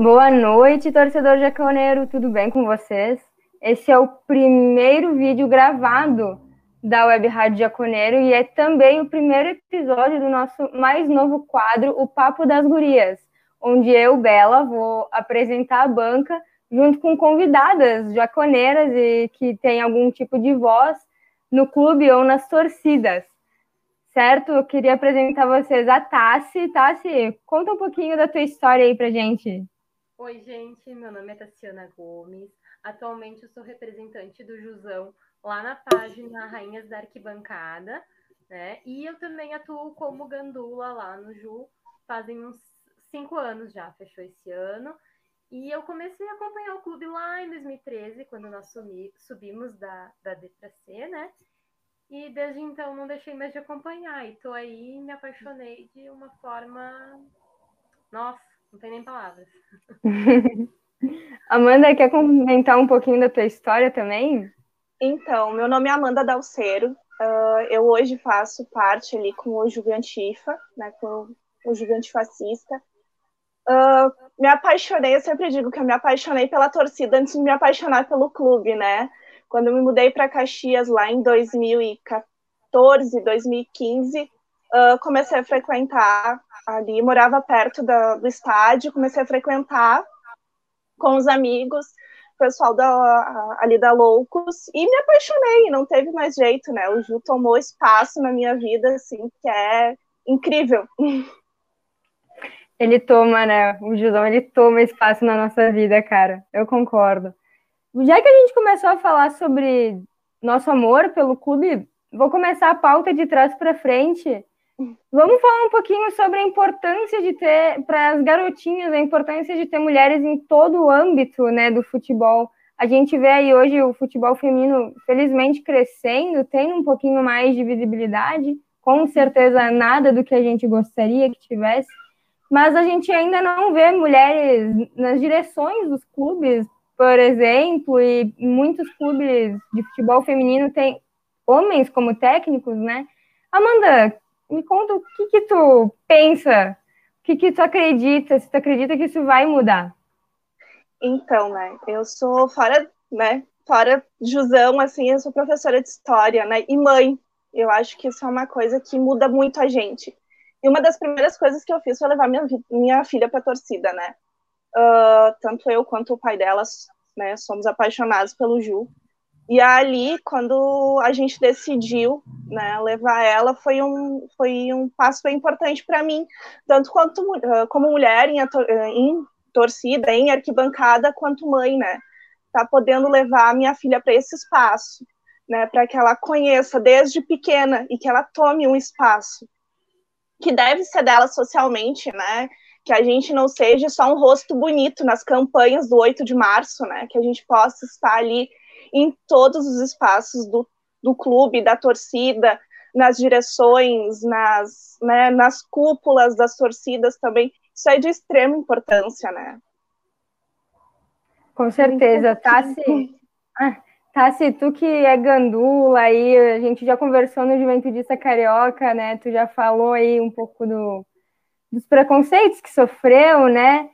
Boa noite, torcedor jaconeiro, tudo bem com vocês? Esse é o primeiro vídeo gravado da Web Rádio Jaconeiro e é também o primeiro episódio do nosso mais novo quadro, o Papo das Gurias, onde eu, Bela, vou apresentar a banca junto com convidadas jaconeiras e que têm algum tipo de voz no clube ou nas torcidas. Certo? Eu queria apresentar vocês a Tassi. Tassi, conta um pouquinho da tua história aí pra gente. Oi, gente, meu nome é Tassiana Gomes. Atualmente eu sou representante do Jusão lá na página Rainhas da Arquibancada, né? E eu também atuo como gandula lá no Ju, fazem uns cinco anos já, fechou esse ano. E eu comecei a acompanhar o clube lá em 2013, quando nós sumi, subimos da, da D para C, né? E desde então não deixei mais de acompanhar. E tô aí me apaixonei de uma forma. Nossa, não tem nem palavras. Amanda, quer comentar um pouquinho da tua história também? Então, meu nome é Amanda Dalceiro. Uh, eu hoje faço parte ali com o Juventifa, né, com o Juvente Fascista. Uh, me apaixonei, eu sempre digo que eu me apaixonei pela torcida antes de me apaixonar pelo clube, né? Quando eu me mudei para Caxias lá em 2014, 2015, uh, comecei a frequentar ali, morava perto da, do estádio, comecei a frequentar com os amigos, pessoal da, ali da Loucos, e me apaixonei, não teve mais jeito, né? O Ju tomou espaço na minha vida, assim, que é incrível. Ele toma, né? O Jusão, ele toma espaço na nossa vida, cara. Eu concordo. Já que a gente começou a falar sobre nosso amor pelo clube, vou começar a pauta de trás para frente. Vamos falar um pouquinho sobre a importância de ter, para as garotinhas, a importância de ter mulheres em todo o âmbito né, do futebol. A gente vê aí hoje o futebol feminino, felizmente, crescendo, tendo um pouquinho mais de visibilidade, com certeza nada do que a gente gostaria que tivesse, mas a gente ainda não vê mulheres nas direções dos clubes, por exemplo, e muitos clubes de futebol feminino têm homens como técnicos, né? Amanda, me conta o que, que tu pensa, o que, que tu acredita, se tu acredita que isso vai mudar. Então, né, eu sou fora, né, fora Jusão, assim, eu sou professora de história, né, e mãe. Eu acho que isso é uma coisa que muda muito a gente. E uma das primeiras coisas que eu fiz foi levar minha, minha filha para a torcida, né? Uh, tanto eu quanto o pai delas, né, somos apaixonados pelo Ju. E ali, quando a gente decidiu né, levar ela, foi um, foi um passo bem importante para mim, tanto quanto uh, como mulher em, em, torcida, em arquibancada, quanto mãe, né? Tá podendo levar a minha filha para esse espaço, né? Para que ela conheça desde pequena e que ela tome um espaço que deve ser dela socialmente, né? Que a gente não seja só um rosto bonito nas campanhas do 8 de março, né? Que a gente possa estar ali em todos os espaços do, do clube, da torcida, nas direções, nas, né, nas cúpulas das torcidas também. Isso é de extrema importância, né? Com certeza. Tassi, ah, Tassi, tu que é gandula aí, a gente já conversou no Juventudista Carioca, né? Tu já falou aí um pouco do, dos preconceitos que sofreu, né?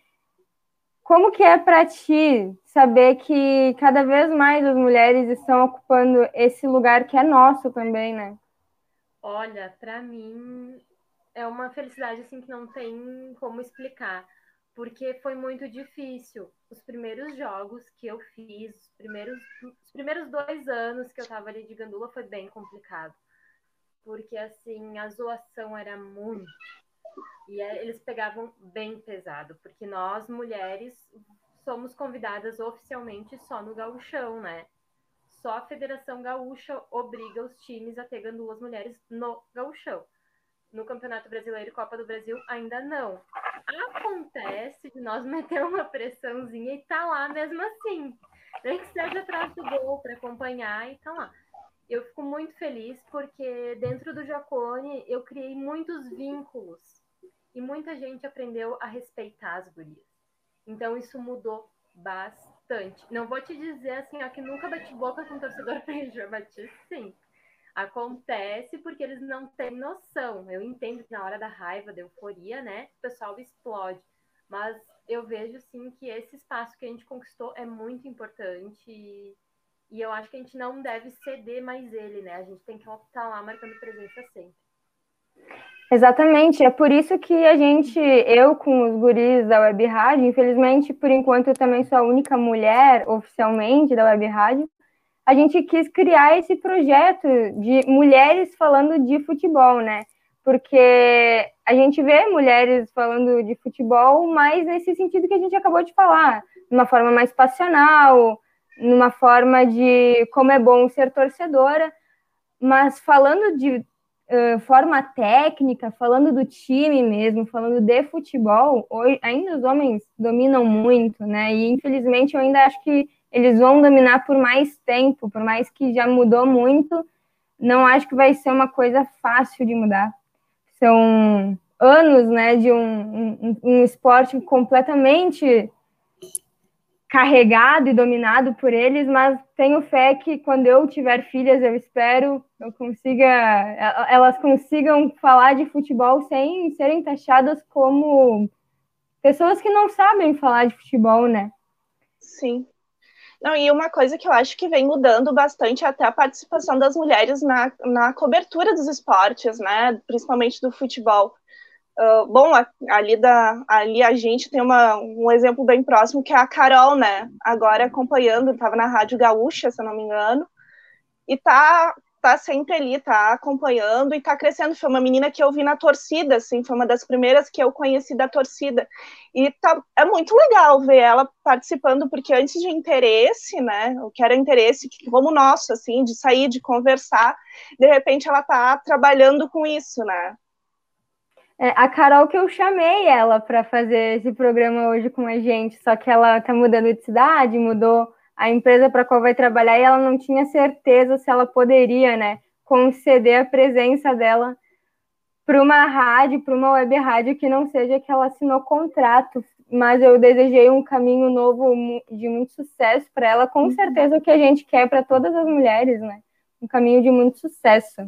Como que é para ti saber que cada vez mais as mulheres estão ocupando esse lugar que é nosso também, né? Olha, para mim é uma felicidade assim que não tem como explicar, porque foi muito difícil. Os primeiros jogos que eu fiz, os primeiros, os primeiros dois anos que eu tava ali de gandula foi bem complicado, porque assim a zoação era muito e eles pegavam bem pesado, porque nós, mulheres, somos convidadas oficialmente só no gauchão, né? Só a Federação Gaúcha obriga os times a ter gandulas mulheres no gauchão. No Campeonato Brasileiro e Copa do Brasil, ainda não. Acontece de nós meter uma pressãozinha e tá lá mesmo assim. Nem que seja atrás do gol para acompanhar e tá lá. Eu fico muito feliz porque dentro do Jacone eu criei muitos vínculos e muita gente aprendeu a respeitar as gurias. Então isso mudou bastante. Não vou te dizer assim, ó, que nunca bati boca com torcedor já bati sim. Acontece porque eles não têm noção. Eu entendo que na hora da raiva, da euforia, né, o pessoal explode. Mas eu vejo sim que esse espaço que a gente conquistou é muito importante e, e eu acho que a gente não deve ceder mais ele, né? A gente tem que estar lá marcando presença sempre. Exatamente, é por isso que a gente, eu com os guris da Web Rádio, infelizmente, por enquanto eu também sou a única mulher oficialmente da Web Rádio, a gente quis criar esse projeto de mulheres falando de futebol, né? Porque a gente vê mulheres falando de futebol, mas nesse sentido que a gente acabou de falar, de uma forma mais passional, numa forma de como é bom ser torcedora, mas falando de forma técnica, falando do time mesmo, falando de futebol, hoje, ainda os homens dominam muito, né? E infelizmente eu ainda acho que eles vão dominar por mais tempo, por mais que já mudou muito, não acho que vai ser uma coisa fácil de mudar. São anos, né, de um, um, um esporte completamente carregado e dominado por eles, mas tenho fé que quando eu tiver filhas, eu espero eu consiga, elas consigam falar de futebol sem serem taxadas como pessoas que não sabem falar de futebol, né? Sim. Não, e uma coisa que eu acho que vem mudando bastante é até a participação das mulheres na, na cobertura dos esportes, né? Principalmente do futebol. Uh, bom, ali, da, ali a gente tem uma, um exemplo bem próximo que é a Carol, né? Agora acompanhando, estava na Rádio Gaúcha, se eu não me engano, e tá tá sempre ali, tá acompanhando e tá crescendo. Foi uma menina que eu vi na torcida, assim, foi uma das primeiras que eu conheci da torcida. E tá, é muito legal ver ela participando, porque antes de interesse, né, o que era interesse como nosso, assim, de sair, de conversar, de repente ela tá trabalhando com isso, né. É, a Carol que eu chamei ela para fazer esse programa hoje com a gente, só que ela tá mudando de cidade, mudou a empresa para qual vai trabalhar e ela não tinha certeza se ela poderia, né, conceder a presença dela para uma rádio, para uma web rádio que não seja que ela assinou contrato, mas eu desejei um caminho novo de muito sucesso para ela, com uhum. certeza o que a gente quer para todas as mulheres, né? Um caminho de muito sucesso.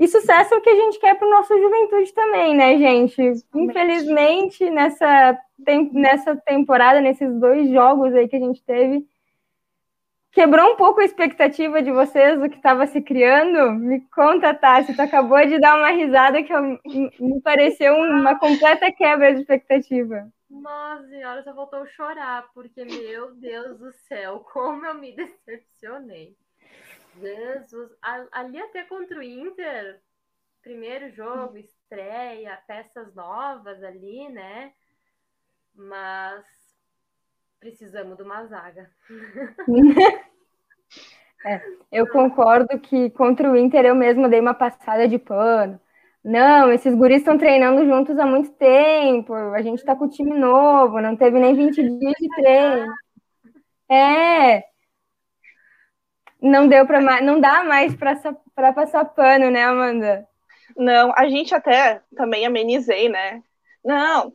E sucesso é o que a gente quer para o nosso juventude também, né, gente? Infelizmente, nessa, tem, nessa temporada, nesses dois jogos aí que a gente teve, quebrou um pouco a expectativa de vocês do que estava se criando? Me conta, Tassi, tu acabou de dar uma risada que eu, me pareceu uma completa quebra de expectativa. Nossa senhora, só voltou a chorar, porque, meu Deus do céu, como eu me decepcionei. Jesus, ali até contra o Inter, primeiro jogo, estreia, peças novas ali, né? Mas precisamos de uma zaga. é, eu concordo que contra o Inter eu mesmo dei uma passada de pano. Não, esses guris estão treinando juntos há muito tempo. A gente está com o time novo, não teve nem 20 dias de treino. É. Não deu para mais, não dá mais para passar pano, né, Amanda? Não, a gente até também amenizei, né? Não,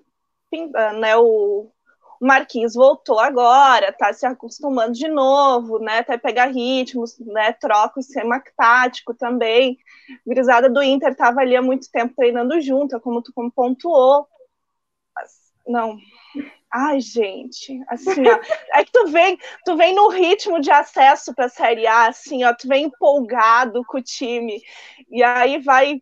né, o, Marquinhos voltou agora, tá se acostumando de novo, né? Até pegar ritmos, né? Troca o esquema tático também. Grisada do Inter estava ali há muito tempo treinando junto, como tu pontuou. Mas, não. Ai, gente, assim, ó, é que tu vem, tu vem no ritmo de acesso para a Série A, assim, ó, tu vem empolgado com o time, e aí vai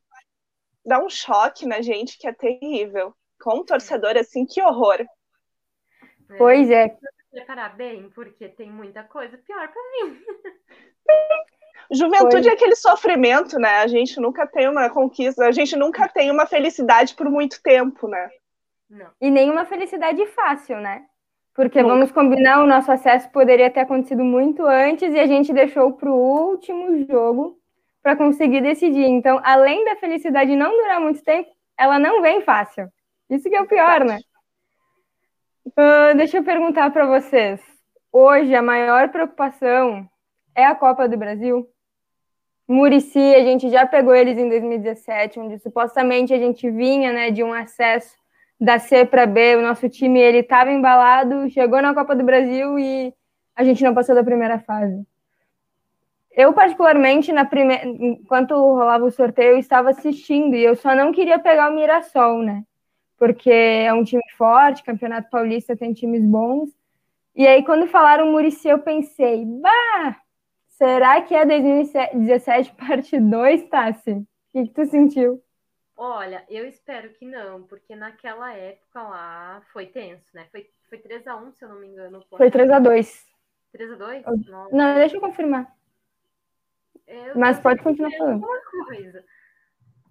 dar um choque na gente que é terrível. Como torcedor, assim, que horror. É, pois é. Preparar bem, porque tem muita coisa pior para mim. Juventude é aquele sofrimento, né? A gente nunca tem uma conquista, a gente nunca tem uma felicidade por muito tempo, né? Não. E nenhuma felicidade fácil, né? Porque nunca. vamos combinar, o nosso acesso poderia ter acontecido muito antes e a gente deixou para o último jogo para conseguir decidir. Então, além da felicidade não durar muito tempo, ela não vem fácil. Isso que é o pior, né? Uh, deixa eu perguntar para vocês. Hoje, a maior preocupação é a Copa do Brasil? Murici, a gente já pegou eles em 2017, onde supostamente a gente vinha né, de um acesso da C para B, o nosso time ele estava embalado, chegou na Copa do Brasil e a gente não passou da primeira fase. Eu, particularmente, na primeira, enquanto rolava o sorteio, eu estava assistindo e eu só não queria pegar o Mirassol, né? porque é um time forte, Campeonato Paulista tem times bons. E aí, quando falaram Murici, eu pensei, bah, será que é 2017 parte 2, Tassi? O que, que tu sentiu? Olha, eu espero que não, porque naquela época lá foi tenso, né? Foi, foi 3x1, se eu não me engano. Foi 3x2. 3x2? Não, deixa eu confirmar. Eu Mas pode continuar falando. Coisa.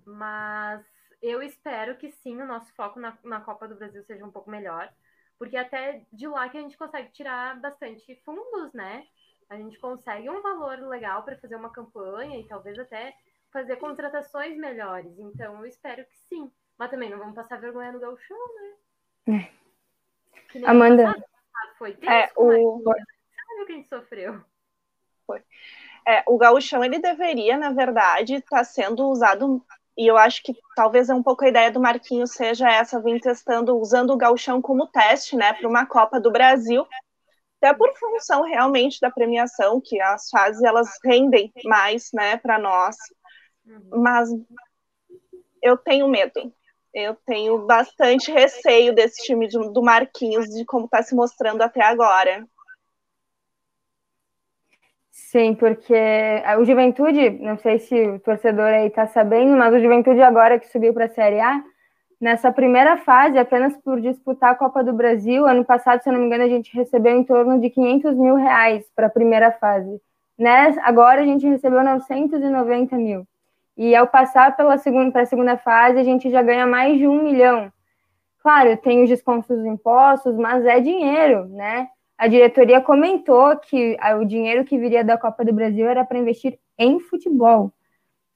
Mas eu espero que sim, o nosso foco na, na Copa do Brasil seja um pouco melhor. Porque até de lá que a gente consegue tirar bastante fundos, né? A gente consegue um valor legal para fazer uma campanha e talvez até fazer contratações melhores. Então, eu espero que sim. Mas também não vamos passar vergonha no gauchão, né? É. Amanda. Foi tenso, é, o... Sabe o que a gente sofreu? Foi. É, o gauchão, ele deveria, na verdade, estar tá sendo usado e eu acho que talvez é um pouco a ideia do Marquinhos seja essa, vir testando, usando o gauchão como teste, né, para uma Copa do Brasil, até por função realmente da premiação, que as fases elas rendem mais, né, para nós. Uhum. Mas eu tenho medo. Eu tenho bastante receio desse time de, do Marquinhos, de como está se mostrando até agora. Sim, porque o Juventude, não sei se o torcedor aí está sabendo, mas o Juventude agora que subiu para a Série A, nessa primeira fase, apenas por disputar a Copa do Brasil, ano passado, se eu não me engano, a gente recebeu em torno de 500 mil reais para a primeira fase. Né? Agora a gente recebeu 990 mil. E ao passar pela segunda, para a segunda fase, a gente já ganha mais de um milhão. Claro, tem os descontos dos impostos, mas é dinheiro, né? A diretoria comentou que o dinheiro que viria da Copa do Brasil era para investir em futebol.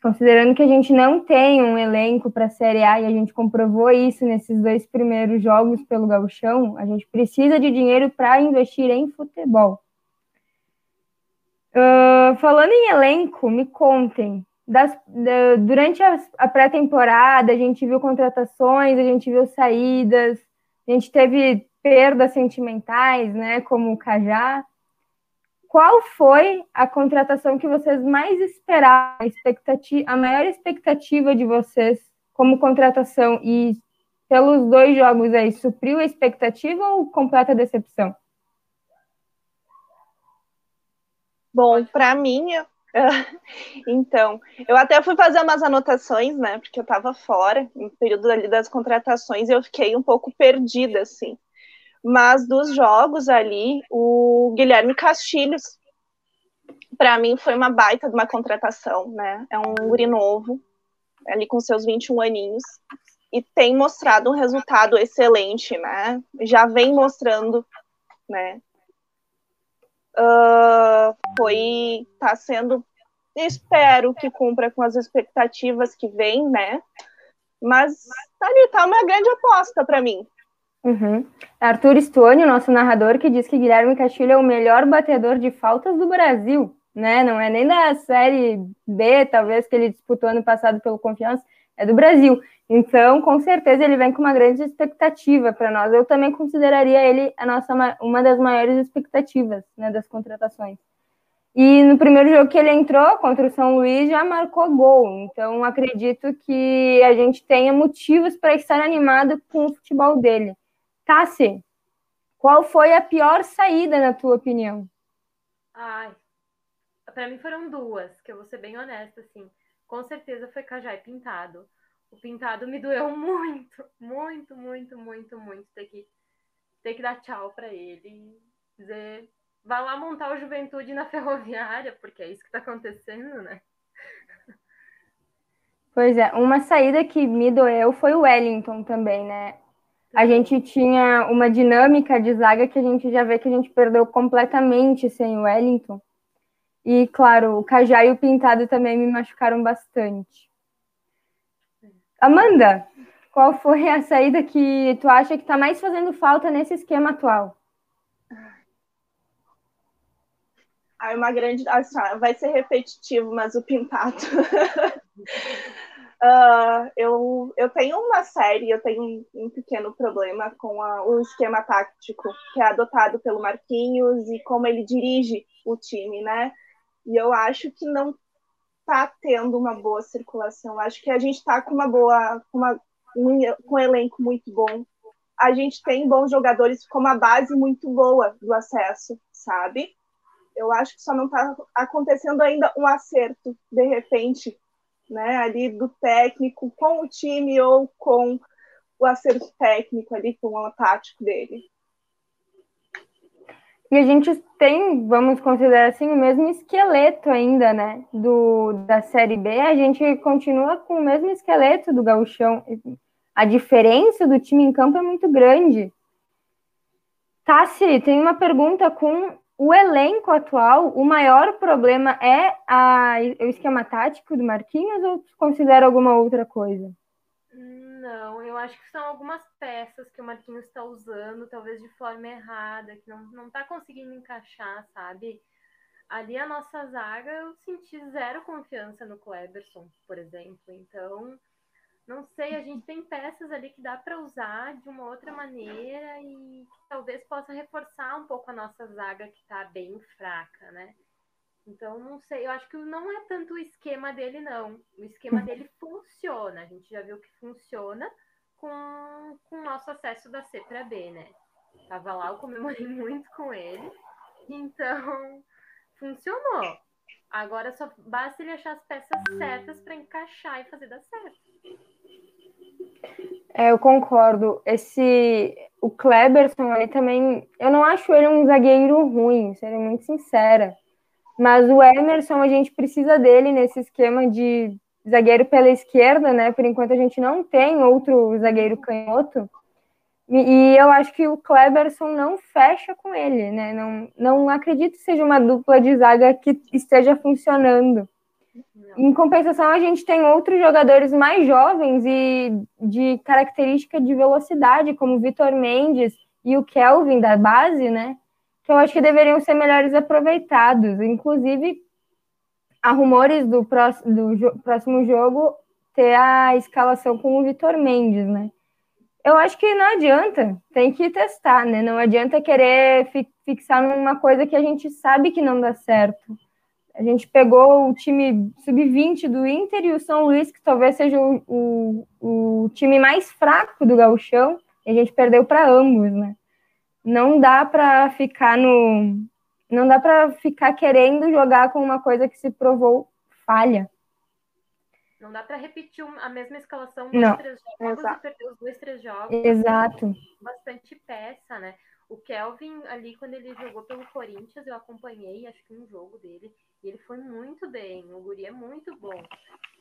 Considerando que a gente não tem um elenco para a Série A e a gente comprovou isso nesses dois primeiros jogos pelo Gauchão, a gente precisa de dinheiro para investir em futebol. Uh, falando em elenco, me contem, das, da, durante a, a pré-temporada, a gente viu contratações, a gente viu saídas, a gente teve perdas sentimentais, né, como o Cajá. Qual foi a contratação que vocês mais esperavam, a, expectativa, a maior expectativa de vocês como contratação? E pelos dois jogos aí, supriu a expectativa ou completa decepção? Bom, para mim, então, eu até fui fazer umas anotações, né? Porque eu estava fora, no período ali das contratações, e eu fiquei um pouco perdida, assim. Mas dos jogos ali, o Guilherme Castilhos, para mim, foi uma baita de uma contratação, né? É um guri novo, ali com seus 21 aninhos, e tem mostrado um resultado excelente, né? Já vem mostrando, né? Uh, foi tá sendo espero que cumpra com as expectativas que vem, né? Mas tá ali, tá uma grande aposta para mim. Uhum. Arthur Stone, nosso narrador, que diz que Guilherme Castilho é o melhor batedor de faltas do Brasil, né? Não é nem da série B, talvez, que ele disputou ano passado pelo Confiança, é do Brasil. Então, com certeza, ele vem com uma grande expectativa para nós. Eu também consideraria ele a nossa, uma das maiores expectativas né, das contratações. E no primeiro jogo que ele entrou contra o São Luís já marcou gol. Então, acredito que a gente tenha motivos para estar animado com o futebol dele. Tassi, qual foi a pior saída, na tua opinião? Ai, para mim foram duas, que eu vou ser bem honesta, assim. Com certeza foi Cajá e Pintado o pintado me doeu muito, muito, muito, muito, muito ter que, ter que dar tchau para ele. Dizer, vai lá montar o Juventude na ferroviária, porque é isso que está acontecendo, né? Pois é, uma saída que me doeu foi o Wellington também, né? A gente tinha uma dinâmica de zaga que a gente já vê que a gente perdeu completamente sem o Wellington. E, claro, o Cajá e o Pintado também me machucaram bastante. Amanda, qual foi a saída que tu acha que está mais fazendo falta nesse esquema atual? Ah, uma grande. Assim, vai ser repetitivo, mas o pintado. uh, eu, eu tenho uma série, eu tenho um, pequeno problema com a, o esquema tático que é adotado pelo Marquinhos e como ele dirige o time, né? E eu acho que não está tendo uma boa circulação. Acho que a gente está com uma boa, uma um, com um elenco muito bom. A gente tem bons jogadores com uma base muito boa do acesso, sabe? Eu acho que só não está acontecendo ainda um acerto, de repente, né, ali do técnico com o time ou com o acerto técnico ali, com o tático dele. E a gente tem, vamos considerar assim, o mesmo esqueleto ainda, né? Do, da Série B, a gente continua com o mesmo esqueleto do gauchão. A diferença do time em campo é muito grande. Tassi, tem uma pergunta com o elenco atual. O maior problema é a, o esquema tático do Marquinhos ou considera alguma outra coisa? Não, eu acho que são algumas peças que o Marquinhos está usando, talvez de forma errada, que não, não tá conseguindo encaixar, sabe? Ali a nossa zaga, eu senti zero confiança no Kleberson, por exemplo. Então, não sei, a gente tem peças ali que dá para usar de uma outra maneira e talvez possa reforçar um pouco a nossa zaga que está bem fraca, né? Então, não sei, eu acho que não é tanto o esquema dele, não. O esquema dele funciona. A gente já viu que funciona com, com o nosso acesso da C para B, né? Tava lá, eu comemorei muito com ele. Então, funcionou. Agora só basta ele achar as peças certas para encaixar e fazer dar certo. É, eu concordo. Esse o Kleberson aí também, eu não acho ele um zagueiro ruim, serei muito sincera. Mas o Emerson, a gente precisa dele nesse esquema de zagueiro pela esquerda, né? Por enquanto a gente não tem outro zagueiro canhoto. E, e eu acho que o Kleberson não fecha com ele, né? Não, não acredito que seja uma dupla de zaga que esteja funcionando. Em compensação, a gente tem outros jogadores mais jovens e de característica de velocidade, como o Vitor Mendes e o Kelvin da base, né? Que eu acho que deveriam ser melhores aproveitados. Inclusive, há rumores do, próximo, do jo próximo jogo ter a escalação com o Vitor Mendes, né? Eu acho que não adianta, tem que testar, né? Não adianta querer fi fixar numa coisa que a gente sabe que não dá certo. A gente pegou o time sub-20 do Inter e o São Luís, que talvez seja o, o, o time mais fraco do gauchão, e a gente perdeu para ambos, né? Não dá para ficar no não dá para ficar querendo jogar com uma coisa que se provou falha. Não dá para repetir a mesma escalação dos não. três jogos Exato. e perder os dois, três jogos. Exato. Bastante peça, né? O Kelvin, ali, quando ele jogou pelo Corinthians, eu acompanhei, acho que um jogo dele, e ele foi muito bem. O guri é muito bom.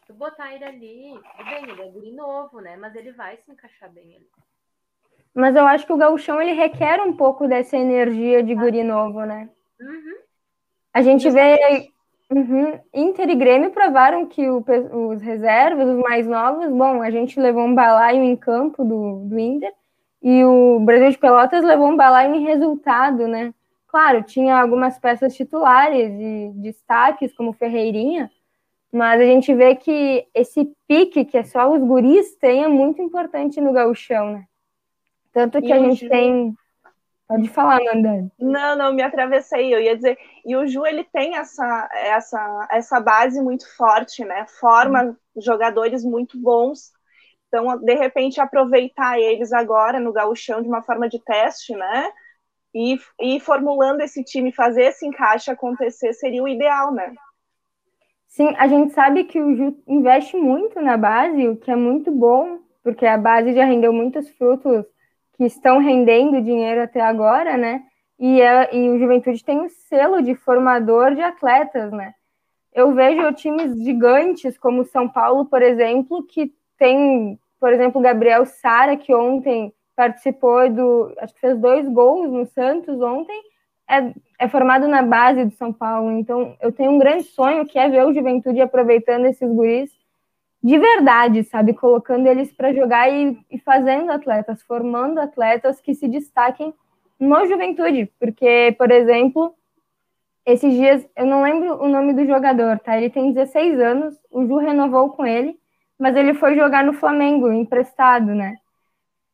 Se botar ele ali, tudo bem, ele é guri novo, né? Mas ele vai se encaixar bem ali. Mas eu acho que o gauchão ele requer um pouco dessa energia de guri novo, né? Uhum. A gente vê uhum, Inter e Grêmio provaram que o, os reservas, os mais novos, bom, a gente levou um balaio em campo do, do Inter e o Brasil de Pelotas levou um balaio em resultado, né? Claro, tinha algumas peças titulares e destaques, como Ferreirinha, mas a gente vê que esse pique que é só os guris tem é muito importante no gauchão, né? Tanto que e a gente Ju... tem. Pode falar, Nanda. Não, não, me atravessei. Eu ia dizer. E o Ju, ele tem essa, essa, essa base muito forte, né? Forma jogadores muito bons. Então, de repente, aproveitar eles agora no gauchão de uma forma de teste, né? E, e formulando esse time, fazer esse encaixe acontecer seria o ideal, né? Sim, a gente sabe que o Ju investe muito na base, o que é muito bom, porque a base já rendeu muitos frutos que estão rendendo dinheiro até agora, né? E, é, e o Juventude tem o selo de formador de atletas, né? Eu vejo times gigantes como São Paulo, por exemplo, que tem, por exemplo, Gabriel Sara, que ontem participou do. Acho que fez dois gols no Santos ontem, é, é formado na base do São Paulo. Então, eu tenho um grande sonho que é ver o Juventude aproveitando esses guris de verdade, sabe? Colocando eles para jogar e, e, fazendo atletas, formando atletas que se destaquem no juventude. Porque, por exemplo, esses dias, eu não lembro o nome do jogador, tá? Ele tem 16 anos, o Ju renovou com ele, mas ele foi jogar no Flamengo, emprestado, né?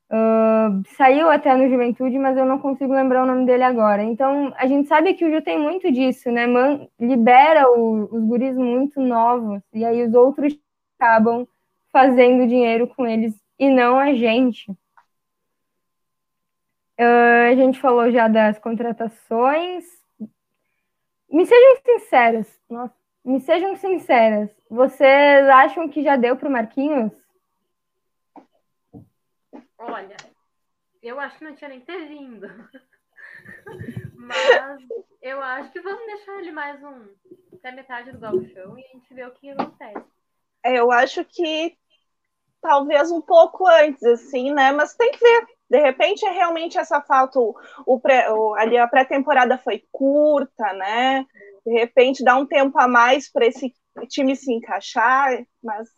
Uh, saiu até no Juventude, mas eu não consigo lembrar o nome dele agora. Então, a gente sabe que o Ju tem muito disso, né? Man, libera o, os guris muito novos, e aí os outros acabam fazendo dinheiro com eles e não a gente. Uh, a gente falou já das contratações. Me sejam sinceras. Nossa, me sejam sinceras. Vocês acham que já deu para o Marquinhos? Olha, eu acho que não tinha nem ter vindo. Mas eu acho que vamos deixar ele mais um até metade do gauchão e a gente vê o que acontece. É, eu acho que talvez um pouco antes, assim, né? Mas tem que ver. De repente é realmente essa falta. O, o pré, o, ali a pré-temporada foi curta, né? De repente dá um tempo a mais para esse time se encaixar, mas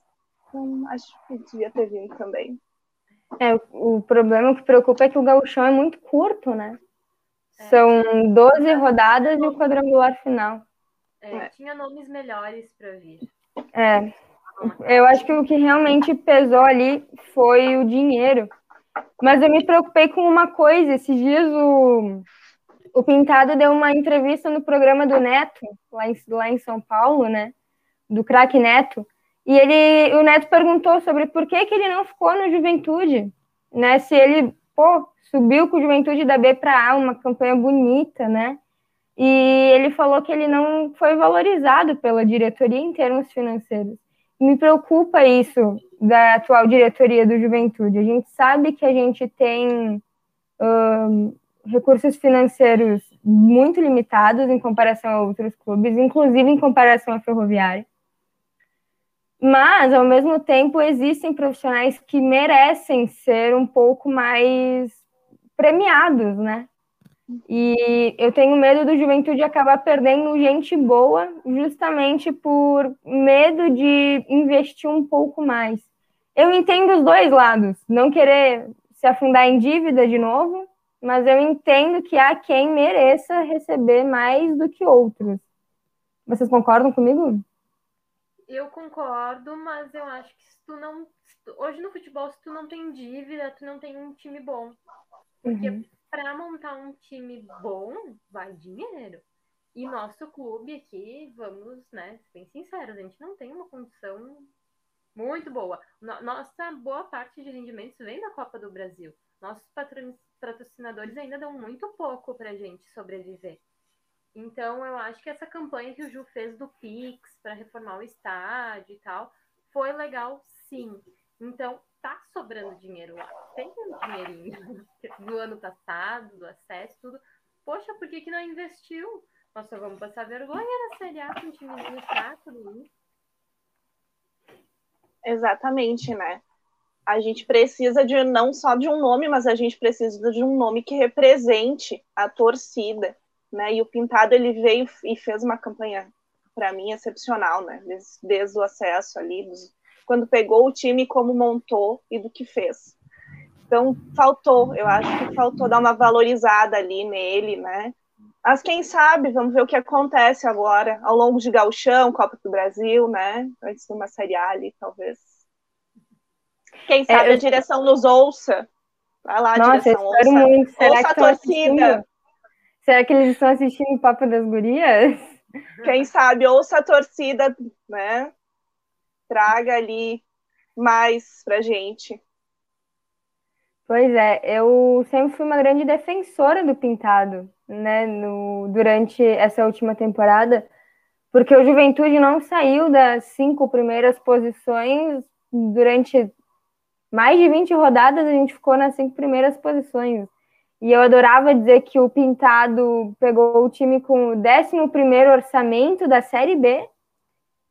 hum, acho que devia ter vindo também. É, o, o problema que preocupa é que o gauchão é muito curto, né? É. São 12 rodadas e o quadrangular final. É, tinha nomes melhores para vir. É. Eu acho que o que realmente pesou ali foi o dinheiro. Mas eu me preocupei com uma coisa. Esses dias o, o Pintado deu uma entrevista no programa do Neto, lá em, lá em São Paulo, né? Do craque Neto. E ele, o Neto perguntou sobre por que, que ele não ficou no Juventude, né? Se ele, pô, subiu com o Juventude da B para A, uma campanha bonita, né? E ele falou que ele não foi valorizado pela diretoria em termos financeiros. Me preocupa isso da atual diretoria do Juventude. A gente sabe que a gente tem um, recursos financeiros muito limitados em comparação a outros clubes, inclusive em comparação à Ferroviária. Mas, ao mesmo tempo, existem profissionais que merecem ser um pouco mais premiados, né? E eu tenho medo do Juventude acabar perdendo gente boa, justamente por medo de investir um pouco mais. Eu entendo os dois lados, não querer se afundar em dívida de novo, mas eu entendo que há quem mereça receber mais do que outros. Vocês concordam comigo? Eu concordo, mas eu acho que se tu não. Hoje no futebol, se tu não tem dívida, tu não tem um time bom. Porque uhum para montar um time bom, vai dinheiro. E nosso clube aqui, vamos, né, bem sinceros, a gente não tem uma condição muito boa. Nossa boa parte de rendimentos vem da Copa do Brasil. Nossos patrocinadores ainda dão muito pouco para a gente sobreviver. Então, eu acho que essa campanha que o Ju fez do Pix para reformar o estádio e tal foi legal, sim. Então, tá sobrando dinheiro lá. Tem um dinheirinho do ano passado, do acesso, tudo. Poxa, por que, que não investiu? Nós só vamos passar vergonha na Série A com um timezinho fraco do Exatamente, né? A gente precisa de não só de um nome, mas a gente precisa de um nome que represente a torcida, né? E o Pintado ele veio e fez uma campanha para mim excepcional, né? Desde, desde o acesso ali, dos, quando pegou o time, como montou e do que fez. Então, faltou, eu acho que faltou dar uma valorizada ali nele, né? Mas quem sabe, vamos ver o que acontece agora, ao longo de Gauchão, Copa do Brasil, né? Antes de uma Série A ali, talvez. Quem é, sabe é, eu... a direção nos ouça. Vai lá, Nossa, direção, ouça, muito. Será ouça a torcida. Será que eles estão assistindo o Papo das Gurias? Quem sabe, ouça a torcida, né? Traga ali mais pra gente. Pois é, eu sempre fui uma grande defensora do pintado, né, no, durante essa última temporada, porque o Juventude não saiu das cinco primeiras posições durante mais de 20 rodadas, a gente ficou nas cinco primeiras posições. E eu adorava dizer que o Pintado pegou o time com o 11 primeiro orçamento da Série B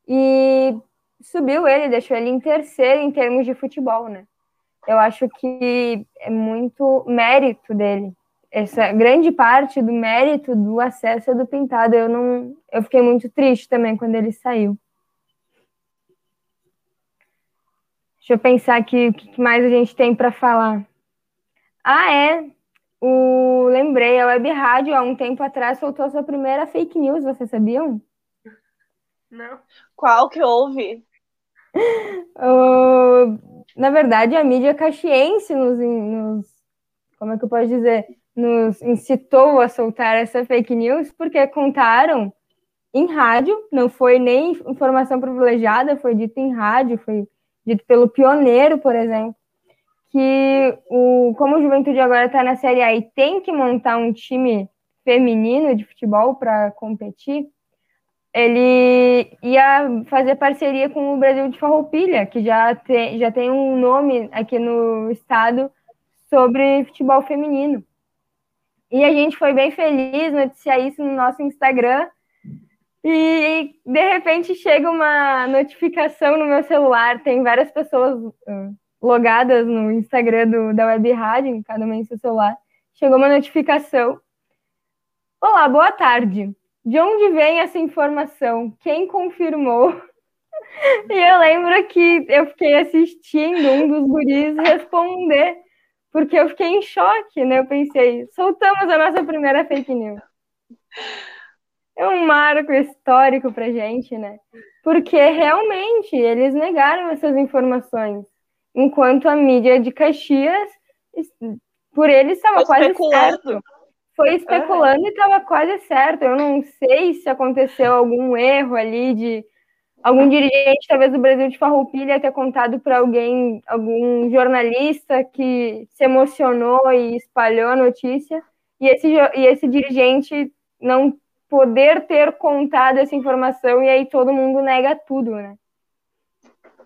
e subiu ele, deixou ele em terceiro em termos de futebol, né? Eu acho que é muito mérito dele. Essa grande parte do mérito do acesso é do Pintado. Eu não, eu fiquei muito triste também quando ele saiu. Deixa eu pensar aqui o que mais a gente tem para falar. Ah, é. O, lembrei, a Web Rádio, há um tempo atrás, soltou sua primeira fake news, vocês sabiam? Não. Qual que houve? Na verdade, a mídia caxiense nos, nos, como é que eu posso dizer, nos incitou a soltar essa fake news porque contaram em rádio, não foi nem informação privilegiada, foi dito em rádio, foi dito pelo pioneiro, por exemplo, que o, como o Juventude agora está na Série A e tem que montar um time feminino de futebol para competir, ele ia fazer parceria com o Brasil de Farroupilha, que já tem, já tem um nome aqui no estado sobre futebol feminino. E a gente foi bem feliz noticiar isso no nosso Instagram. E de repente chega uma notificação no meu celular. Tem várias pessoas uh, logadas no Instagram do, da Web Rádio, cada uma em seu celular. Chegou uma notificação. Olá, boa tarde. De onde vem essa informação? Quem confirmou? E eu lembro que eu fiquei assistindo um dos guris responder, porque eu fiquei em choque, né? Eu pensei, soltamos a nossa primeira fake news. É um marco histórico pra gente, né? Porque realmente eles negaram essas informações, enquanto a mídia de Caxias, por eles estava quase certo foi especulando e estava quase certo. Eu não sei se aconteceu algum erro ali de algum dirigente, talvez do Brasil de Farroupilha, ter contado para alguém, algum jornalista que se emocionou e espalhou a notícia, e esse, e esse dirigente não poder ter contado essa informação, e aí todo mundo nega tudo, né?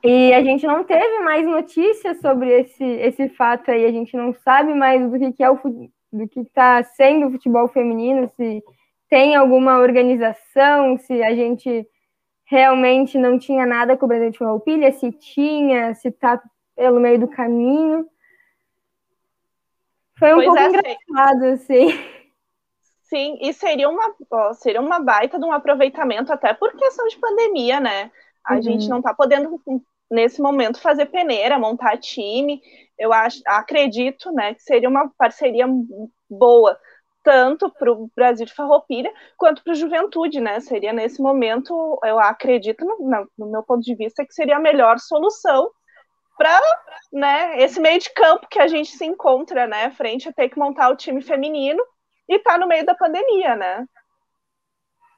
E a gente não teve mais notícias sobre esse, esse fato aí, a gente não sabe mais do que, que é o do que está sendo o futebol feminino, se tem alguma organização, se a gente realmente não tinha nada com o Brasil de Farroupilha, se tinha, se está pelo meio do caminho. Foi um pois pouco é, engraçado, assim. Sim, e seria uma, ó, seria uma baita de um aproveitamento, até por questão de pandemia, né? A uhum. gente não está podendo, nesse momento, fazer peneira, montar time eu acho, acredito né, que seria uma parceria boa, tanto para o Brasil de Farroupilha quanto para a juventude, né? Seria nesse momento, eu acredito, no, no meu ponto de vista, que seria a melhor solução para né, esse meio de campo que a gente se encontra, né? Frente a ter que montar o time feminino e tá no meio da pandemia, né?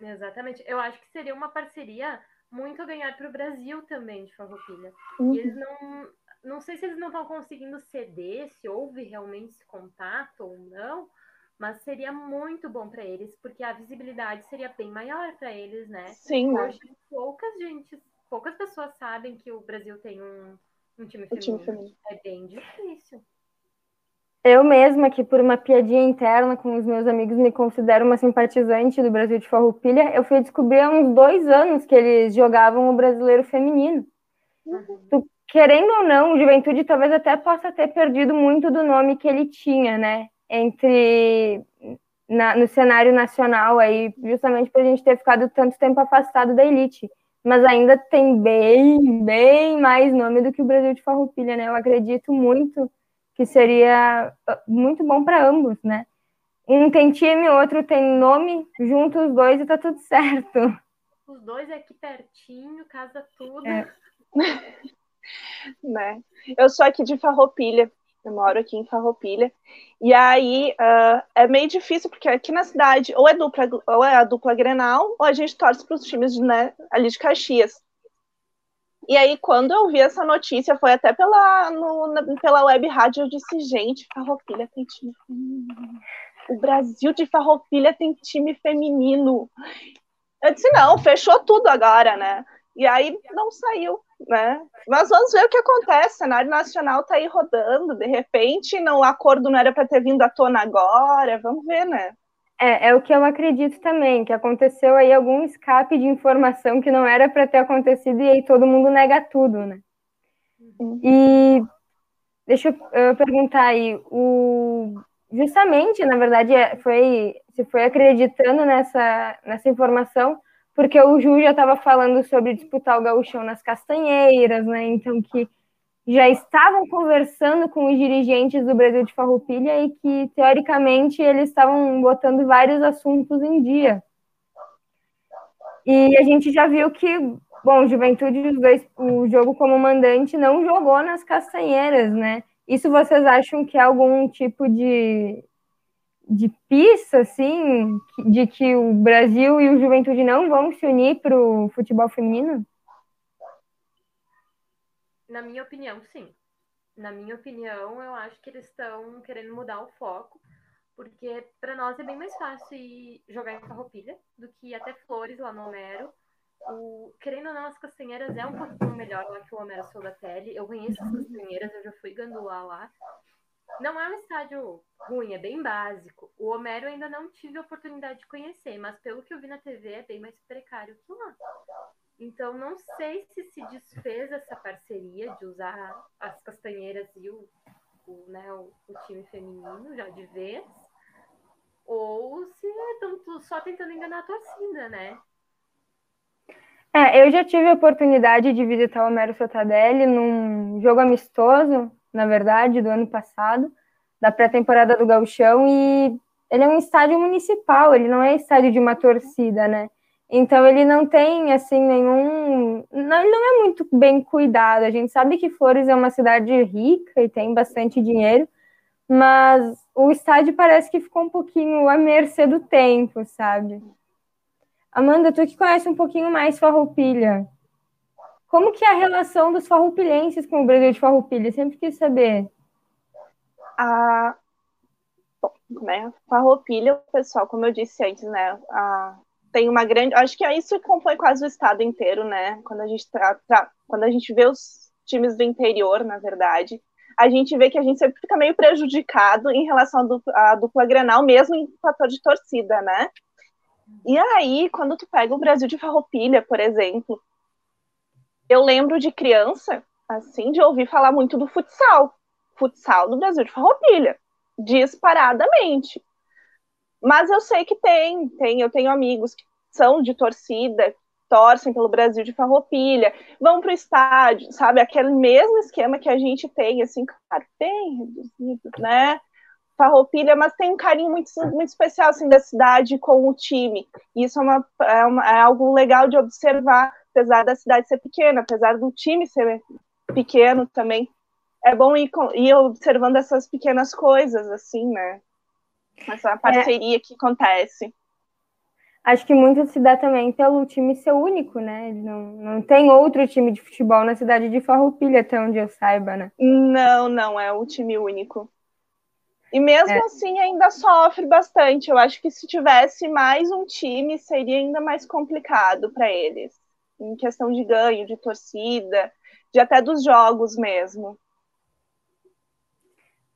Exatamente. Eu acho que seria uma parceria muito a ganhar para o Brasil também de Farroupilha. Uhum. E eles não, não sei se eles não estão conseguindo ceder, se houve realmente esse contato ou não, mas seria muito bom para eles, porque a visibilidade seria bem maior para eles, né? Sim. Hoje, poucas gente, poucas pessoas sabem que o Brasil tem um, um time, feminino. time feminino. É bem difícil. Eu mesma, que por uma piadinha interna com os meus amigos me considero uma simpatizante do Brasil de Farroupilha, eu fui descobrir há uns dois anos que eles jogavam o brasileiro feminino. Uhum. Tu querendo ou não, o Juventude talvez até possa ter perdido muito do nome que ele tinha, né? Entre na, no cenário nacional aí, justamente por a gente ter ficado tanto tempo afastado da elite. Mas ainda tem bem, bem mais nome do que o Brasil de Farroupilha, né? Eu acredito muito que seria ah, muito bom para ambos, né? Um tem time, outro tem nome, juntos os dois e tá tudo certo. Os dois aqui pertinho, casa tudo. É. né? Eu sou aqui de Farroupilha, eu moro aqui em Farroupilha, e aí uh, é meio difícil, porque aqui na cidade ou é, dupla, ou é a dupla Grenal, ou a gente torce para os times né, ali de Caxias. E aí, quando eu vi essa notícia, foi até pela, no, na, pela web rádio, eu disse, gente, Farroupilha tem time feminino. O Brasil de Farroupilha tem time feminino. Eu disse, não, fechou tudo agora, né? E aí não saiu né? Mas vamos ver o que acontece. O cenário nacional está aí rodando, de repente não, o acordo não era para ter vindo à tona agora, vamos ver, né? É, é o que eu acredito também, que aconteceu aí algum escape de informação que não era para ter acontecido e aí todo mundo nega tudo, né? E deixa eu, perguntar aí, o, justamente, na verdade, é, foi, se foi acreditando nessa, nessa informação, porque o Ju já estava falando sobre disputar o gauchão nas castanheiras, né? Então que já estavam conversando com os dirigentes do Brasil de Farroupilha e que teoricamente eles estavam botando vários assuntos em dia. E a gente já viu que, bom, Juventude, o jogo como mandante não jogou nas castanheiras, né? Isso vocês acham que é algum tipo de de pista, assim, de que o Brasil e o Juventude não vão se unir para o futebol feminino? Na minha opinião, sim. Na minha opinião, eu acho que eles estão querendo mudar o foco, porque para nós é bem mais fácil jogar em Farroupilha do que até Flores lá no Homero. O, querendo ou não, as castanheiras é um pouquinho melhor lá que o Homero Soldatelli. Eu conheço as castanheiras, eu já fui gandular lá. Não é um estádio ruim, é bem básico. O Homero ainda não tive a oportunidade de conhecer, mas pelo que eu vi na TV é bem mais precário que lá. Então, não sei se se desfez essa parceria de usar as castanheiras e o, o, né, o, o time feminino já de vez, ou se estão só tentando enganar a torcida, né? É, eu já tive a oportunidade de visitar o Homero Sotadelli num jogo amistoso, na verdade, do ano passado, da pré-temporada do Gauchão, e ele é um estádio municipal, ele não é estádio de uma torcida, né? Então ele não tem assim nenhum, não, ele não é muito bem cuidado. A gente sabe que Flores é uma cidade rica e tem bastante dinheiro, mas o estádio parece que ficou um pouquinho à mercê do tempo, sabe? Amanda, tu que conhece um pouquinho mais Farroupilha, como que é a relação dos farroupilhenses com o Brasil de Farroupilha? Sempre quis saber. A, bom, né, Farroupilha, o pessoal, como eu disse antes, né, a tem uma grande. Acho que é isso compõe quase o estado inteiro, né? Quando a gente tra, tra, quando a gente vê os times do interior, na verdade, a gente vê que a gente sempre fica meio prejudicado em relação à dupla, à dupla Grenal, mesmo em fator de torcida, né? E aí, quando tu pega o Brasil de Farroupilha, por exemplo, eu lembro de criança, assim, de ouvir falar muito do futsal. Futsal do Brasil de Farroupilha, disparadamente. Mas eu sei que tem, tem, eu tenho amigos que são de torcida, torcem pelo Brasil de farroupilha, vão para o estádio, sabe? Aquele mesmo esquema que a gente tem, assim, claro, bem reduzido, né? Farroupilha, mas tem um carinho muito, muito especial, assim, da cidade com o time. Isso é, uma, é, uma, é algo legal de observar, apesar da cidade ser pequena, apesar do time ser pequeno também. É bom ir, ir observando essas pequenas coisas, assim, né? Essa parceria é. que acontece. Acho que muito se dá também pelo time ser único, né? Não, não tem outro time de futebol na cidade de Farroupilha, até onde eu saiba, né? Não, não, é o time único. E mesmo é. assim ainda sofre bastante. Eu acho que se tivesse mais um time, seria ainda mais complicado para eles. Em questão de ganho, de torcida, de até dos jogos mesmo.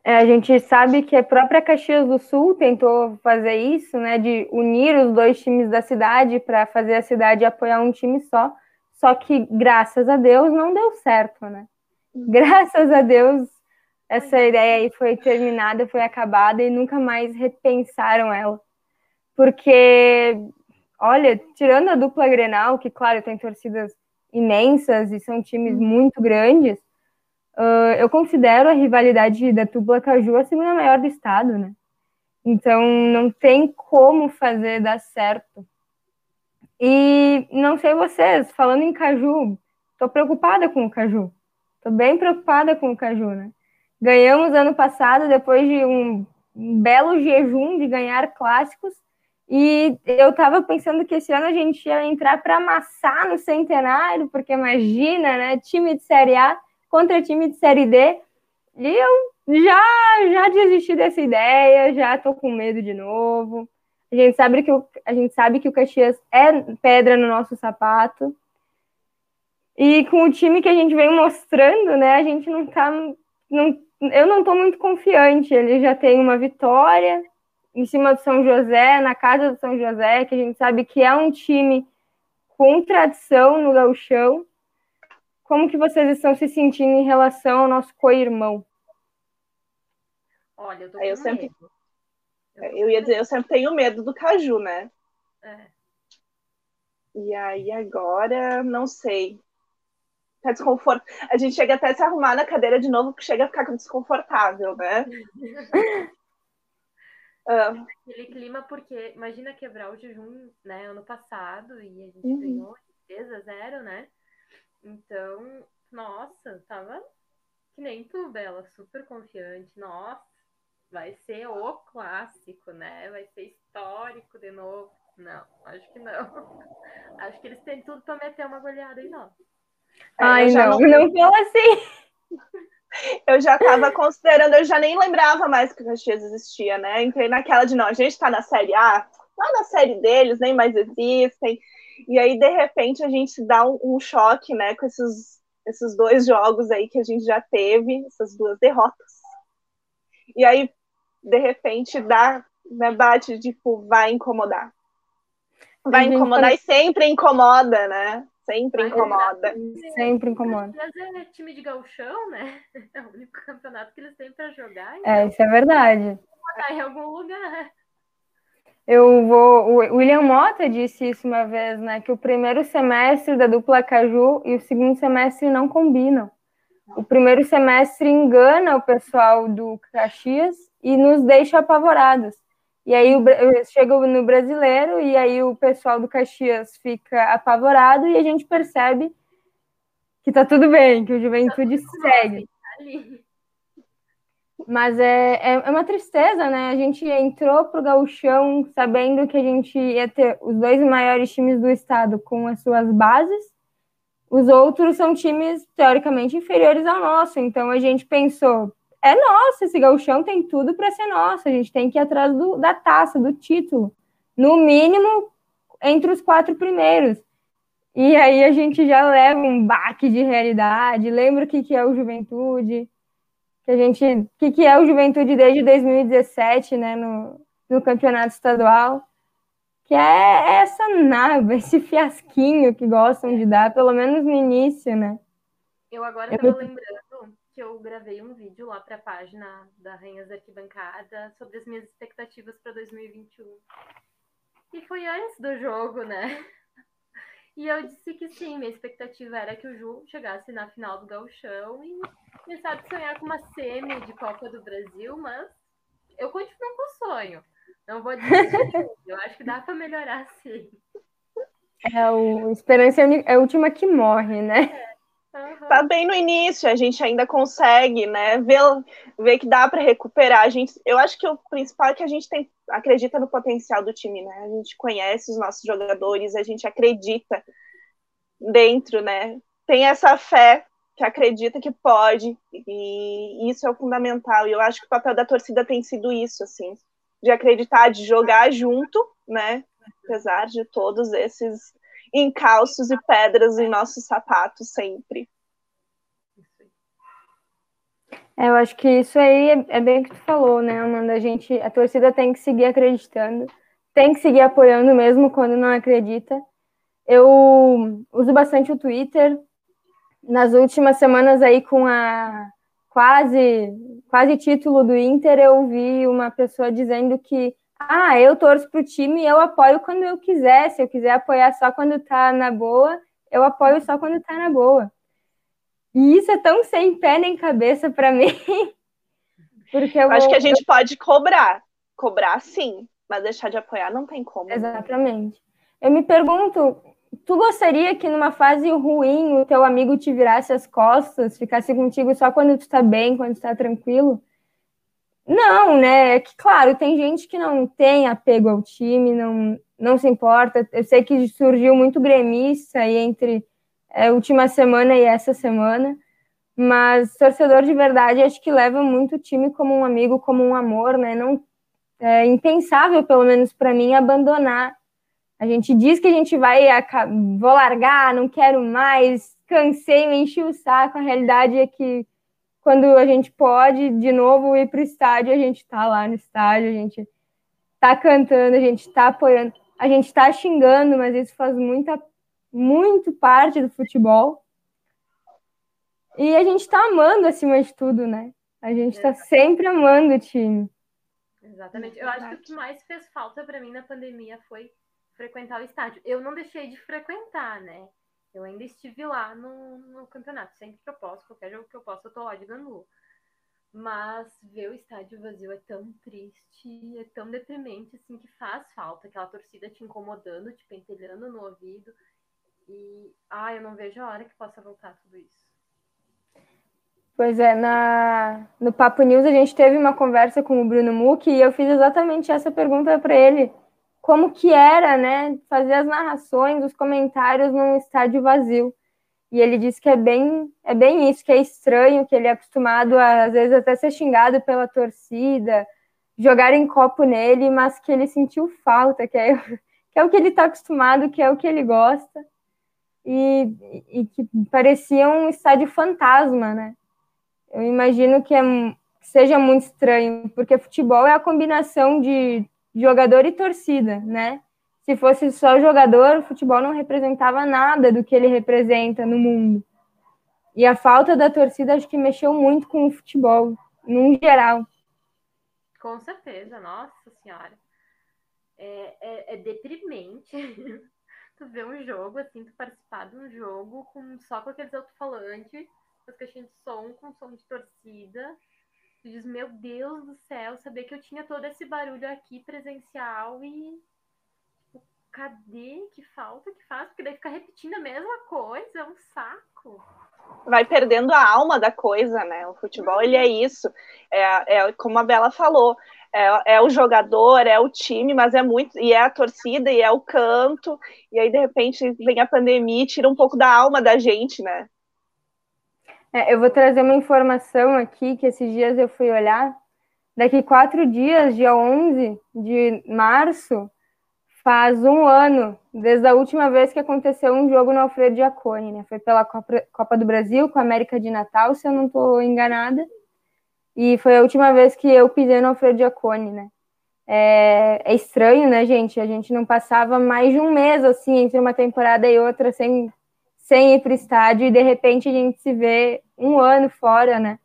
É, a gente sabe que a própria Caxias do Sul tentou fazer isso, né, de unir os dois times da cidade para fazer a cidade apoiar um time só. Só que, graças a Deus, não deu certo, né? Graças a Deus, essa ideia aí foi terminada, foi acabada e nunca mais repensaram ela. Porque, olha, tirando a dupla Grenal, que, claro, tem torcidas imensas e são times muito grandes, Uh, eu considero a rivalidade da Tupla Caju a segunda maior do estado, né? Então não tem como fazer dar certo. E não sei vocês, falando em Caju, tô preocupada com o Caju. Tô bem preocupada com o Caju, né? Ganhamos ano passado, depois de um, um belo jejum de ganhar clássicos, e eu tava pensando que esse ano a gente ia entrar para amassar no centenário, porque imagina, né? Time de Série A contra time de Série D. E eu já, já desisti dessa ideia, já tô com medo de novo. A gente sabe que o, a gente sabe que o Caxias é pedra no nosso sapato. E com o time que a gente vem mostrando, né, a gente não tá. Não, eu não tô muito confiante. Ele já tem uma vitória em cima do São José, na casa do São José, que a gente sabe que é um time com tradição no gauchão. Como que vocês estão se sentindo em relação ao nosso co-irmão? Olha, eu tô com eu sempre, medo. Eu, eu ia dizer, eu sempre tenho medo do caju, né? É. E aí agora, não sei. Tá desconforto. A gente chega até a se arrumar na cadeira de novo, porque chega a ficar desconfortável, né? ah. Aquele clima, porque imagina quebrar o jejum, né, ano passado, e a gente uhum. ganhou 3 a 0, né? Então, nossa, tava que nem tu, Bela, super confiante. Nossa, vai ser o clássico, né? Vai ser histórico de novo. Não, acho que não. Acho que eles têm tudo para meter uma goleada em nós. Ai, não, não, não fala assim. eu já estava considerando, eu já nem lembrava mais que o Caxias existia, né? Entrei naquela de não, a gente está na série A, lá na série deles, nem mais existem. E aí, de repente, a gente dá um, um choque, né, com esses, esses dois jogos aí que a gente já teve, essas duas derrotas. E aí, de repente, dá, né, bate, tipo, vai incomodar. Vai incomodar e sempre incomoda, né? Sempre incomoda. Sempre incomoda. Mas é time de galchão, né? É o único campeonato que eles têm para jogar. Então é, isso é verdade. Em algum lugar. Eu vou. O William Mota disse isso uma vez, né? Que o primeiro semestre da dupla Caju e o segundo semestre não combinam. O primeiro semestre engana o pessoal do Caxias e nos deixa apavorados. E aí o, chega no brasileiro e aí o pessoal do Caxias fica apavorado e a gente percebe que tá tudo bem, que o Juventude tá segue. Mas é, é, é, uma tristeza, né? A gente entrou pro gauchão sabendo que a gente ia ter os dois maiores times do estado com as suas bases. Os outros são times teoricamente inferiores ao nosso. Então a gente pensou, é nosso, esse gauchão tem tudo para ser nosso. A gente tem que ir atrás do, da taça, do título. No mínimo, entre os quatro primeiros. E aí a gente já leva um baque de realidade. Lembra o que, que é o Juventude? Que a gente. O que, que é o Juventude desde 2017, né? No, no campeonato estadual. Que é essa nave, esse fiasquinho que gostam de dar, pelo menos no início, né? Eu agora estava lembrando que eu gravei um vídeo lá para a página da Rainhas da Arquibancada sobre as minhas expectativas para 2021. E foi antes do jogo, né? E eu disse que sim, minha expectativa era que o Ju chegasse na final do Gauchão e quem sabe sonhar com uma semi de Copa do Brasil, mas eu continuo com o sonho. Não vou desistir. eu acho que dá para melhorar sim. É, o esperança é a última que morre, né? É. Uhum. Tá bem no início, a gente ainda consegue, né, ver, ver que dá para recuperar. A gente, eu acho que o principal é que a gente tem, acredita no potencial do time, né? A gente conhece os nossos jogadores, a gente acredita dentro, né? Tem essa fé que acredita que pode, e isso é o fundamental. E eu acho que o papel da torcida tem sido isso, assim, de acreditar, de jogar junto, né? Apesar de todos esses encalços e pedras em nossos sapatos sempre. É, eu acho que isso aí é, é, bem o que tu falou, né, Amanda? A gente, a torcida tem que seguir acreditando, tem que seguir apoiando mesmo quando não acredita. Eu uso bastante o Twitter. Nas últimas semanas aí com a quase quase título do Inter, eu vi uma pessoa dizendo que ah, eu torço pro time e eu apoio quando eu quiser. Se eu quiser apoiar só quando tá na boa, eu apoio só quando tá na boa. E isso é tão sem pé nem cabeça para mim. Porque eu, eu acho que a gente pode cobrar. Cobrar sim, mas deixar de apoiar não tem como. Exatamente. Eu me pergunto, tu gostaria que numa fase ruim o teu amigo te virasse as costas, ficasse contigo só quando tu tá bem, quando tu tá tranquilo? Não, né? É que, claro, tem gente que não tem apego ao time, não, não se importa. Eu sei que surgiu muito gremista aí entre é, a última semana e essa semana, mas torcedor de verdade acho que leva muito o time como um amigo, como um amor, né? Não, é impensável, pelo menos para mim, abandonar. A gente diz que a gente vai, vou largar, não quero mais, cansei, me enchi o saco. A realidade é que quando a gente pode de novo ir para o estádio, a gente está lá no estádio, a gente está cantando, a gente está apoiando, a gente está xingando, mas isso faz muita, muito parte do futebol. E a gente está amando acima de tudo, né? A gente está sempre amando o time. Exatamente. Eu acho que o que mais fez falta para mim na pandemia foi frequentar o estádio. Eu não deixei de frequentar, né? Eu ainda estive lá no, no campeonato. Sempre que eu posso, qualquer jogo que eu posso, eu tô lá de Ganu. Mas ver o estádio vazio é tão triste, é tão deprimente, assim, que faz falta. Aquela torcida te incomodando, te pentelhando no ouvido. E, ah, eu não vejo a hora que possa voltar tudo isso. Pois é, na, no Papo News a gente teve uma conversa com o Bruno Muck e eu fiz exatamente essa pergunta para ele como que era, né, fazer as narrações, os comentários num estádio vazio. E ele disse que é bem, é bem isso, que é estranho, que ele é acostumado a, às vezes, até ser xingado pela torcida, jogar em copo nele, mas que ele sentiu falta, que é, que é o que ele está acostumado, que é o que ele gosta. E, e que parecia um estádio fantasma, né? Eu imagino que, é, que seja muito estranho, porque futebol é a combinação de jogador e torcida, né? Se fosse só jogador, o futebol não representava nada do que ele representa no mundo. E a falta da torcida acho que mexeu muito com o futebol, num geral. Com certeza, nossa senhora. É, é, é deprimente tu ver um jogo, assim, tu participar de um jogo com, só com aqueles alto-falantes, com as caixinhas de som, com som de torcida. Tu diz, meu Deus do céu, saber que eu tinha todo esse barulho aqui presencial e cadê? Que falta que faz? Porque daí fica repetindo a mesma coisa, é um saco. Vai perdendo a alma da coisa, né? O futebol, ele é isso. É, é como a Bela falou, é, é, o jogador, é o time, mas é muito, e é a torcida, e é o canto, e aí de repente vem a pandemia e tira um pouco da alma da gente, né? É, eu vou trazer uma informação aqui que esses dias eu fui olhar. Daqui quatro dias, dia 11 de março, faz um ano, desde a última vez que aconteceu um jogo no Alfredo Giacone, né? Foi pela Copa, Copa do Brasil, com a América de Natal, se eu não estou enganada. E foi a última vez que eu pisei no Alfredo Giacone, né? É, é, estranho, né, gente? A gente não passava mais de um mês, assim, entre uma temporada e outra, sem, sem ir para o estádio, e de repente a gente se vê um ano fora, né?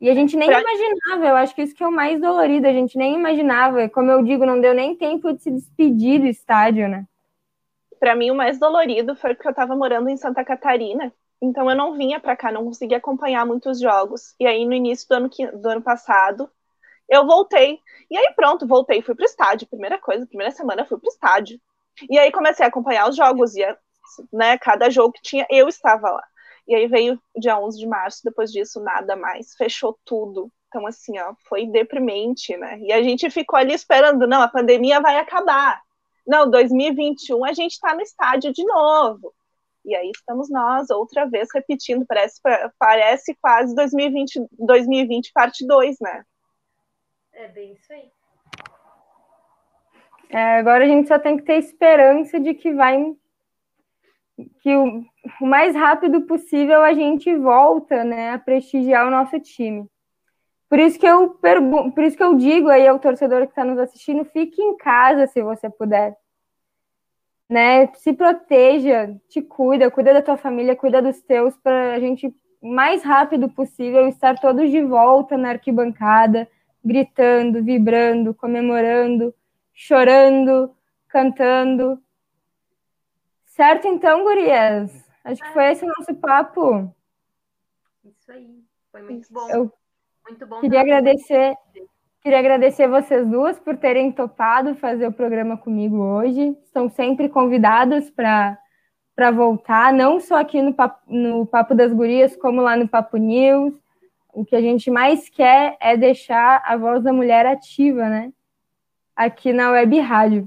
E a gente nem pra... imaginava, eu acho que isso que é o mais dolorido, a gente nem imaginava. Como eu digo, não deu nem tempo de se despedir do estádio, né? Para mim, o mais dolorido foi porque eu estava morando em Santa Catarina, então eu não vinha para cá, não conseguia acompanhar muitos jogos. E aí, no início do ano, do ano passado, eu voltei. E aí, pronto, voltei, fui pro estádio. Primeira coisa, primeira semana, eu fui pro estádio. E aí comecei a acompanhar os jogos, e né, cada jogo que tinha, eu estava lá. E aí veio o dia 11 de março, depois disso nada mais, fechou tudo. Então, assim, ó, foi deprimente, né? E a gente ficou ali esperando, não, a pandemia vai acabar. Não, 2021 a gente está no estádio de novo. E aí estamos nós, outra vez repetindo, parece, parece quase 2020, 2020 parte 2, né? É bem isso aí. É, agora a gente só tem que ter esperança de que vai que o, o, mais rápido possível a gente volta, né, a prestigiar o nosso time. Por isso que eu pergunto, por isso que eu digo aí ao torcedor que está nos assistindo, fique em casa se você puder. Né? Se proteja, te cuida, cuida da tua família, cuida dos teus, para a gente o mais rápido possível estar todos de volta na arquibancada, gritando, vibrando, comemorando, chorando, cantando, Certo, então, gurias? Acho que foi esse o nosso papo. Isso aí. Foi muito bom. Eu muito bom. Queria agradecer, queria agradecer vocês duas por terem topado fazer o programa comigo hoje. Estão sempre convidadas para para voltar, não só aqui no papo, no papo das Gurias, como lá no Papo News. O que a gente mais quer é deixar a voz da mulher ativa, né? Aqui na Web Rádio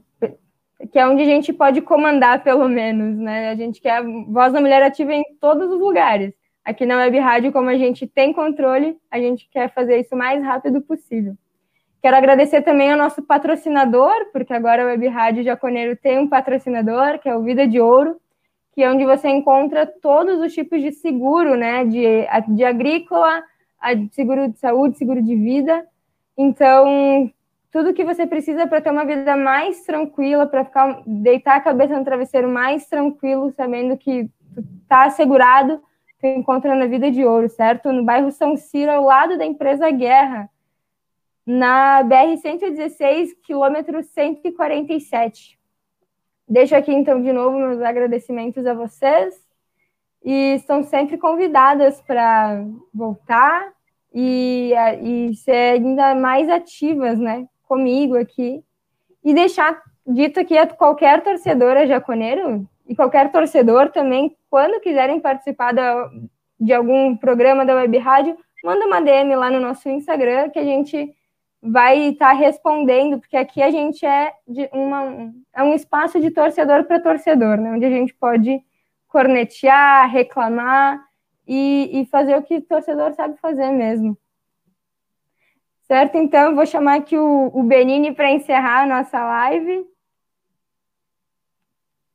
que é onde a gente pode comandar, pelo menos, né? A gente quer a voz da mulher ativa em todos os lugares. Aqui na Web Rádio, como a gente tem controle, a gente quer fazer isso o mais rápido possível. Quero agradecer também ao nosso patrocinador, porque agora a Web Rádio Jaconeiro tem um patrocinador, que é o Vida de Ouro, que é onde você encontra todos os tipos de seguro, né? De, de agrícola, seguro de saúde, seguro de vida. Então, tudo que você precisa para ter uma vida mais tranquila, para ficar deitar a cabeça no travesseiro mais tranquilo, sabendo que está assegurado, você encontra na Vida de Ouro, certo? No bairro São Ciro, ao lado da empresa Guerra, na BR 116, quilômetro 147. Deixo aqui então de novo meus agradecimentos a vocês e estão sempre convidadas para voltar e, e ser ainda mais ativas, né? Comigo aqui e deixar dito aqui a qualquer torcedora jaconeiro e qualquer torcedor também, quando quiserem participar da, de algum programa da Web Rádio, manda uma DM lá no nosso Instagram que a gente vai estar tá respondendo, porque aqui a gente é de uma, é um espaço de torcedor para torcedor, né, onde a gente pode cornetear, reclamar e, e fazer o que o torcedor sabe fazer mesmo. Certo? Então, eu vou chamar aqui o, o Benini para encerrar a nossa live.